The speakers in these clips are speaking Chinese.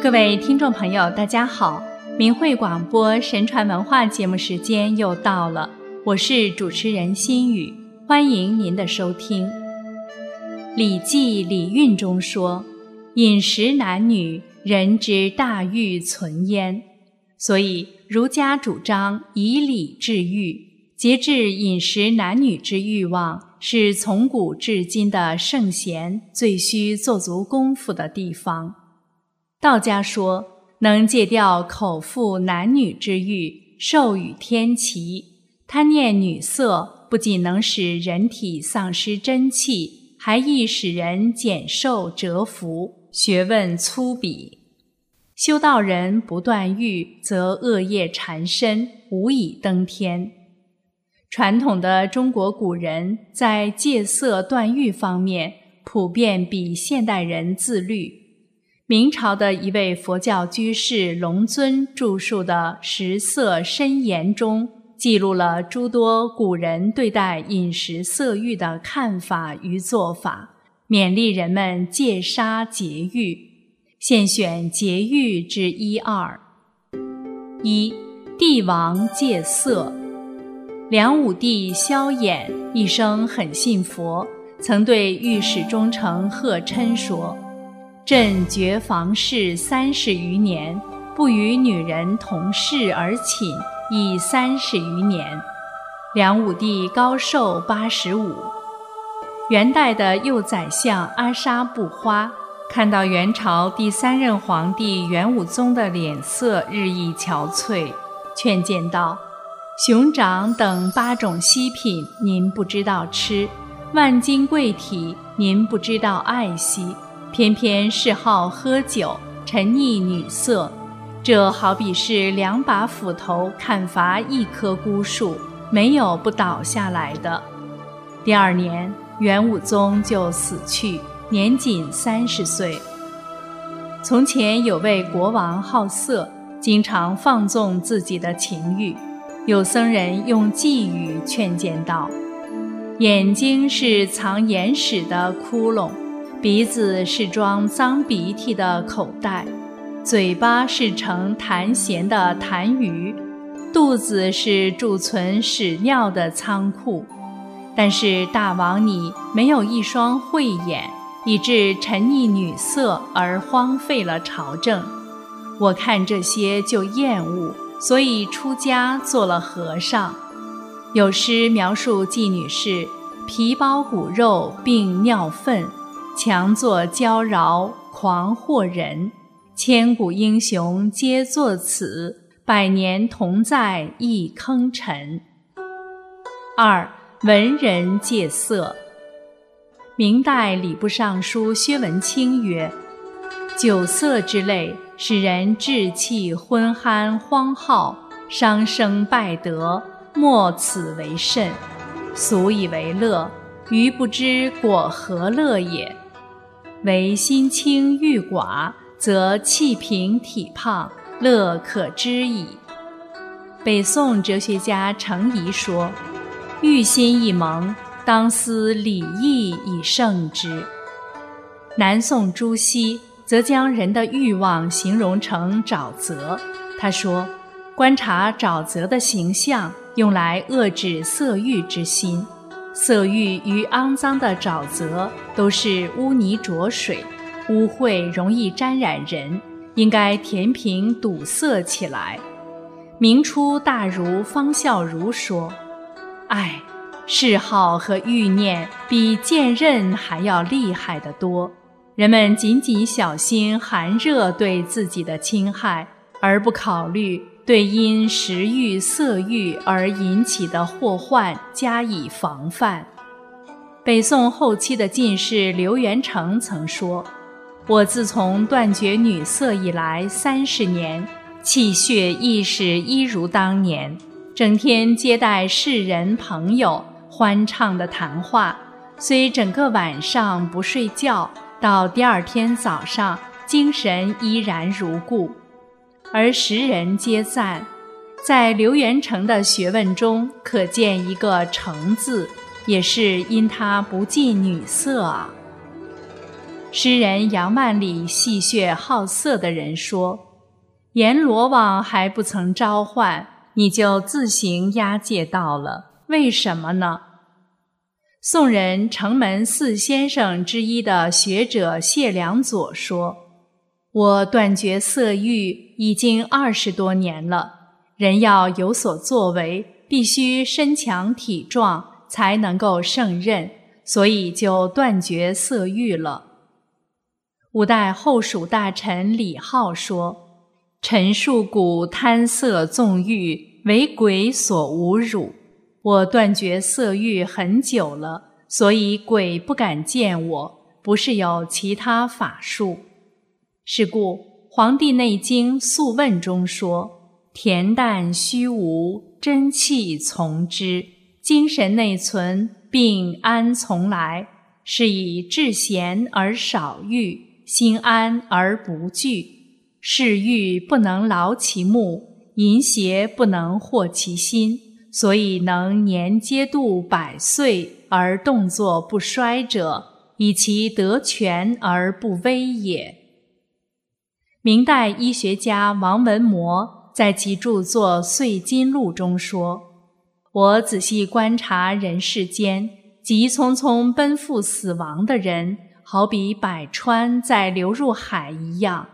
各位听众朋友，大家好！明慧广播神传文化节目时间又到了，我是主持人心雨，欢迎您的收听。《礼记·礼运》中说：“饮食男女，人之大欲存焉。”所以儒家主张以礼治欲，节制饮食男女之欲望，是从古至今的圣贤最需做足功夫的地方。道家说，能戒掉口腹男女之欲，授予天齐。贪念女色，不仅能使人体丧失真气，还易使人减寿折福，学问粗鄙。修道人不断欲，则恶业缠身，无以登天。传统的中国古人在戒色断欲方面，普遍比现代人自律。明朝的一位佛教居士龙尊著述的《食色深言》中，记录了诸多古人对待饮食色欲的看法与做法，勉励人们戒杀节欲。现选节欲之一二：一、帝王戒色。梁武帝萧衍一生很信佛，曾对御史中丞贺琛说。朕绝房事三十余年，不与女人同室而寝，已三十余年。梁武帝高寿八十五。元代的右宰相阿沙布花看到元朝第三任皇帝元武宗的脸色日益憔悴，劝谏道：“熊掌等八种稀品，您不知道吃；万金贵体，您不知道爱惜。”偏偏嗜好喝酒，沉溺女色，这好比是两把斧头砍伐一棵孤树，没有不倒下来的。第二年，元武宗就死去，年仅三十岁。从前有位国王好色，经常放纵自己的情欲，有僧人用寄语劝谏道：“眼睛是藏眼屎的窟窿。”鼻子是装脏鼻涕的口袋，嘴巴是盛痰涎的痰盂，肚子是贮存屎尿的仓库。但是大王你没有一双慧眼，以致沉溺女色而荒废了朝政。我看这些就厌恶，所以出家做了和尚。有诗描述妓女是皮包骨肉并尿粪。强作娇娆狂惑人，千古英雄皆作此，百年同在一坑尘。二文人戒色。明代礼部尚书薛文清曰：“酒色之类，使人志气昏酣荒耗，伤生败德，莫此为甚。俗以为乐，余不知果何乐也。”唯心清欲寡，则气平体胖，乐可知矣。北宋哲学家程颐说：“欲心一萌，当思礼义以胜之。”南宋朱熹则将人的欲望形容成沼泽。他说：“观察沼泽的形象，用来遏制色欲之心。”色欲与肮脏的沼泽都是污泥浊水，污秽容易沾染人，应该填平堵塞起来。明初大儒方孝孺说：“唉，嗜好和欲念比剑刃还要厉害得多。人们仅仅小心寒热对自己的侵害，而不考虑。”对因食欲、色欲而引起的祸患加以防范。北宋后期的进士刘元成曾说：“我自从断绝女色以来三十年，气血亦是一如当年，整天接待世人朋友，欢畅的谈话，虽整个晚上不睡觉，到第二天早上精神依然如故。”而时人皆赞，在刘元成的学问中可见一个“诚”字，也是因他不近女色啊。《诗人杨万里戏谑好色的人说：“阎罗王还不曾召唤，你就自行押解到了，为什么呢？”宋人城门四先生之一的学者谢良佐说：“我断绝色欲已经二十多年了，人要有所作为，必须身强体壮，才能够胜任，所以就断绝色欲了。”五代后蜀大臣李浩说：“陈树谷贪色纵欲，为鬼所侮辱。我断绝色欲很久了，所以鬼不敢见我，不是有其他法术。是故《黄帝内经·素问》中说：‘恬淡虚无，真气从之；精神内存，病安从来？’是以至闲而少欲。”心安而不惧，嗜欲不能劳其目，淫邪不能惑其心，所以能年皆度百岁而动作不衰者，以其得全而不危也。明代医学家王文谟在其著作《岁金录》中说：“我仔细观察人世间，急匆匆奔赴死亡的人。”好比百川在流入海一样，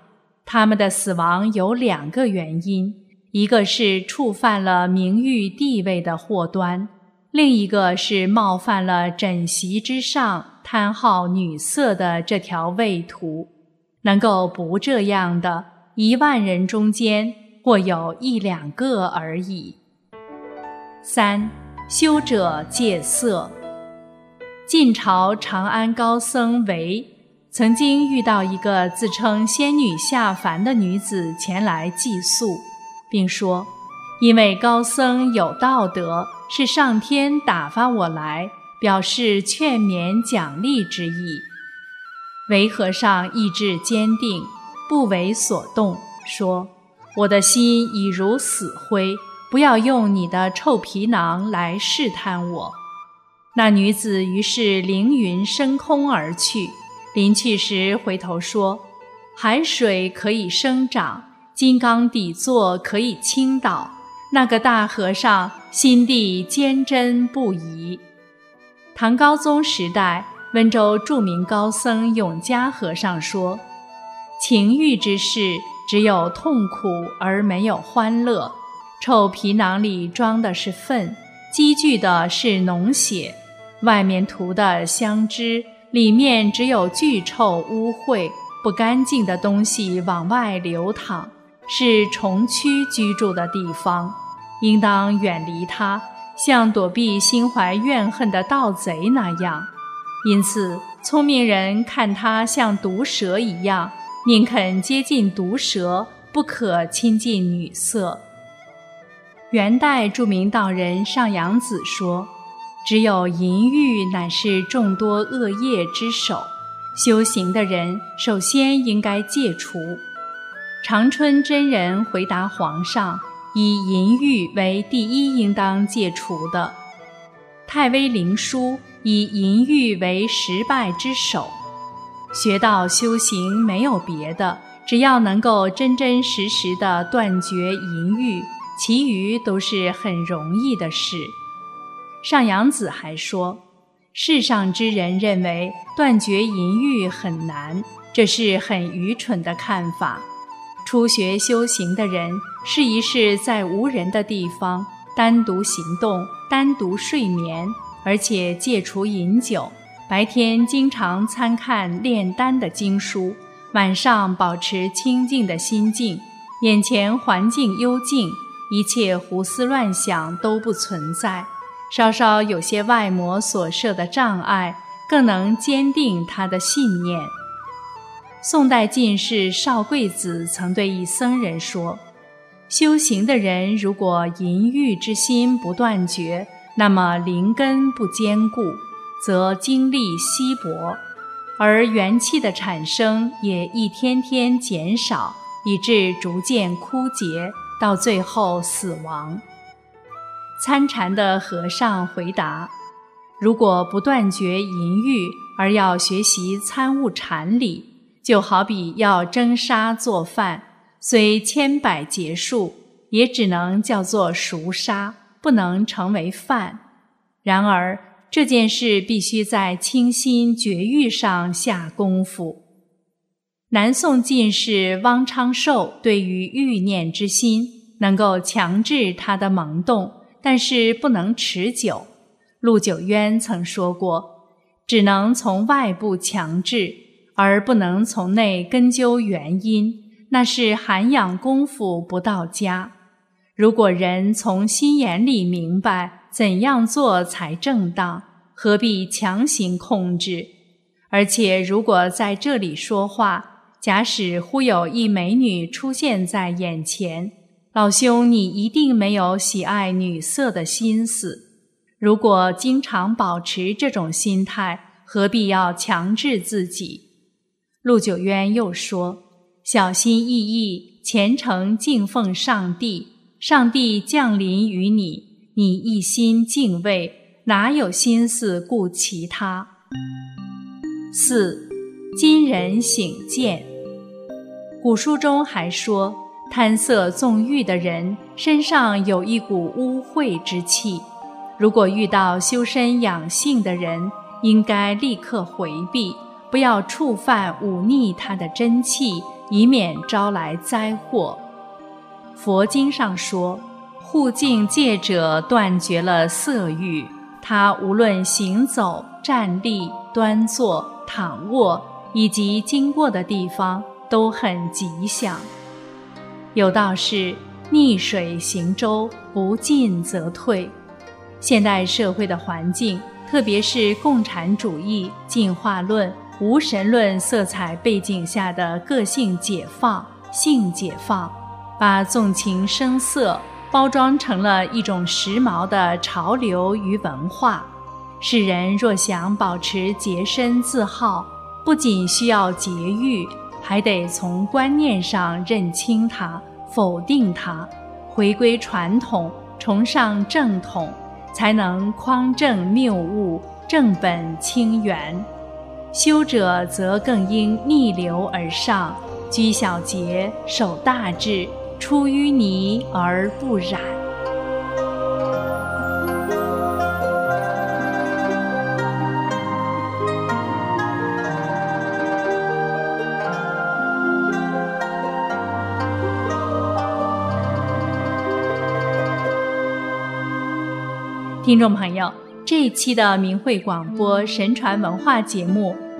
他们的死亡有两个原因：一个是触犯了名誉地位的祸端，另一个是冒犯了枕席之上贪好女色的这条畏途。能够不这样的，一万人中间或有一两个而已。三，修者戒色。晋朝长安高僧韦曾经遇到一个自称仙女下凡的女子前来寄宿，并说：“因为高僧有道德，是上天打发我来，表示劝勉奖励之意。”韦和尚意志坚定，不为所动，说：“我的心已如死灰，不要用你的臭皮囊来试探我。”那女子于是凌云升空而去，临去时回头说：“海水可以生长，金刚底座可以倾倒。那个大和尚心地坚贞不移。”唐高宗时代，温州著名高僧永嘉和尚说：“情欲之事，只有痛苦而没有欢乐。臭皮囊里装的是粪，积聚的是脓血。”外面涂的香脂，里面只有巨臭污秽、不干净的东西往外流淌，是虫蛆居住的地方，应当远离它，像躲避心怀怨恨的盗贼那样。因此，聪明人看他像毒蛇一样，宁肯接近毒蛇，不可亲近女色。元代著名道人上阳子说。只有淫欲乃是众多恶业之首，修行的人首先应该戒除。长春真人回答皇上，以淫欲为第一应当戒除的。太微灵书以淫欲为十败之首。学道修行没有别的，只要能够真真实实的断绝淫欲，其余都是很容易的事。上阳子还说，世上之人认为断绝淫欲很难，这是很愚蠢的看法。初学修行的人，试一试在无人的地方单独行动、单独睡眠，而且戒除饮酒，白天经常参看炼丹的经书，晚上保持清静的心境，眼前环境幽静，一切胡思乱想都不存在。稍稍有些外魔所设的障碍，更能坚定他的信念。宋代进士邵贵子曾对一僧人说：“修行的人如果淫欲之心不断绝，那么灵根不坚固，则精力稀薄，而元气的产生也一天天减少，以致逐渐枯竭，到最后死亡。”参禅的和尚回答：“如果不断绝淫欲，而要学习参悟禅理，就好比要蒸沙做饭，虽千百劫数，也只能叫做熟杀，不能成为犯。然而这件事必须在清心绝欲上下功夫。南宋进士汪昌寿对于欲念之心，能够强制它的萌动，但是不能持久。陆九渊曾说过：“只能从外部强制，而不能从内根究原因，那是涵养功夫不到家。如果人从心眼里明白怎样做才正当，何必强行控制？而且，如果在这里说话，假使忽有一美女出现在眼前，老兄，你一定没有喜爱女色的心思。”如果经常保持这种心态，何必要强制自己？陆九渊又说：“小心翼翼、虔诚敬奉上帝，上帝降临于你，你一心敬畏，哪有心思顾其他？”四，今人醒见。古书中还说，贪色纵欲的人身上有一股污秽之气。如果遇到修身养性的人，应该立刻回避，不要触犯忤逆他的真气，以免招来灾祸。佛经上说，护境戒者断绝了色欲，他无论行走、站立、端坐、躺卧，以及经过的地方，都很吉祥。有道是：逆水行舟，不进则退。现代社会的环境，特别是共产主义、进化论、无神论色彩背景下的个性解放、性解放，把纵情声色包装成了一种时髦的潮流与文化。世人若想保持洁身自好，不仅需要节欲，还得从观念上认清它、否定它，回归传统，崇尚正统。才能匡正谬误，正本清源。修者则更应逆流而上，居小节，守大志，出淤泥而不染。听众朋友，这一期的明慧广播神传文化节目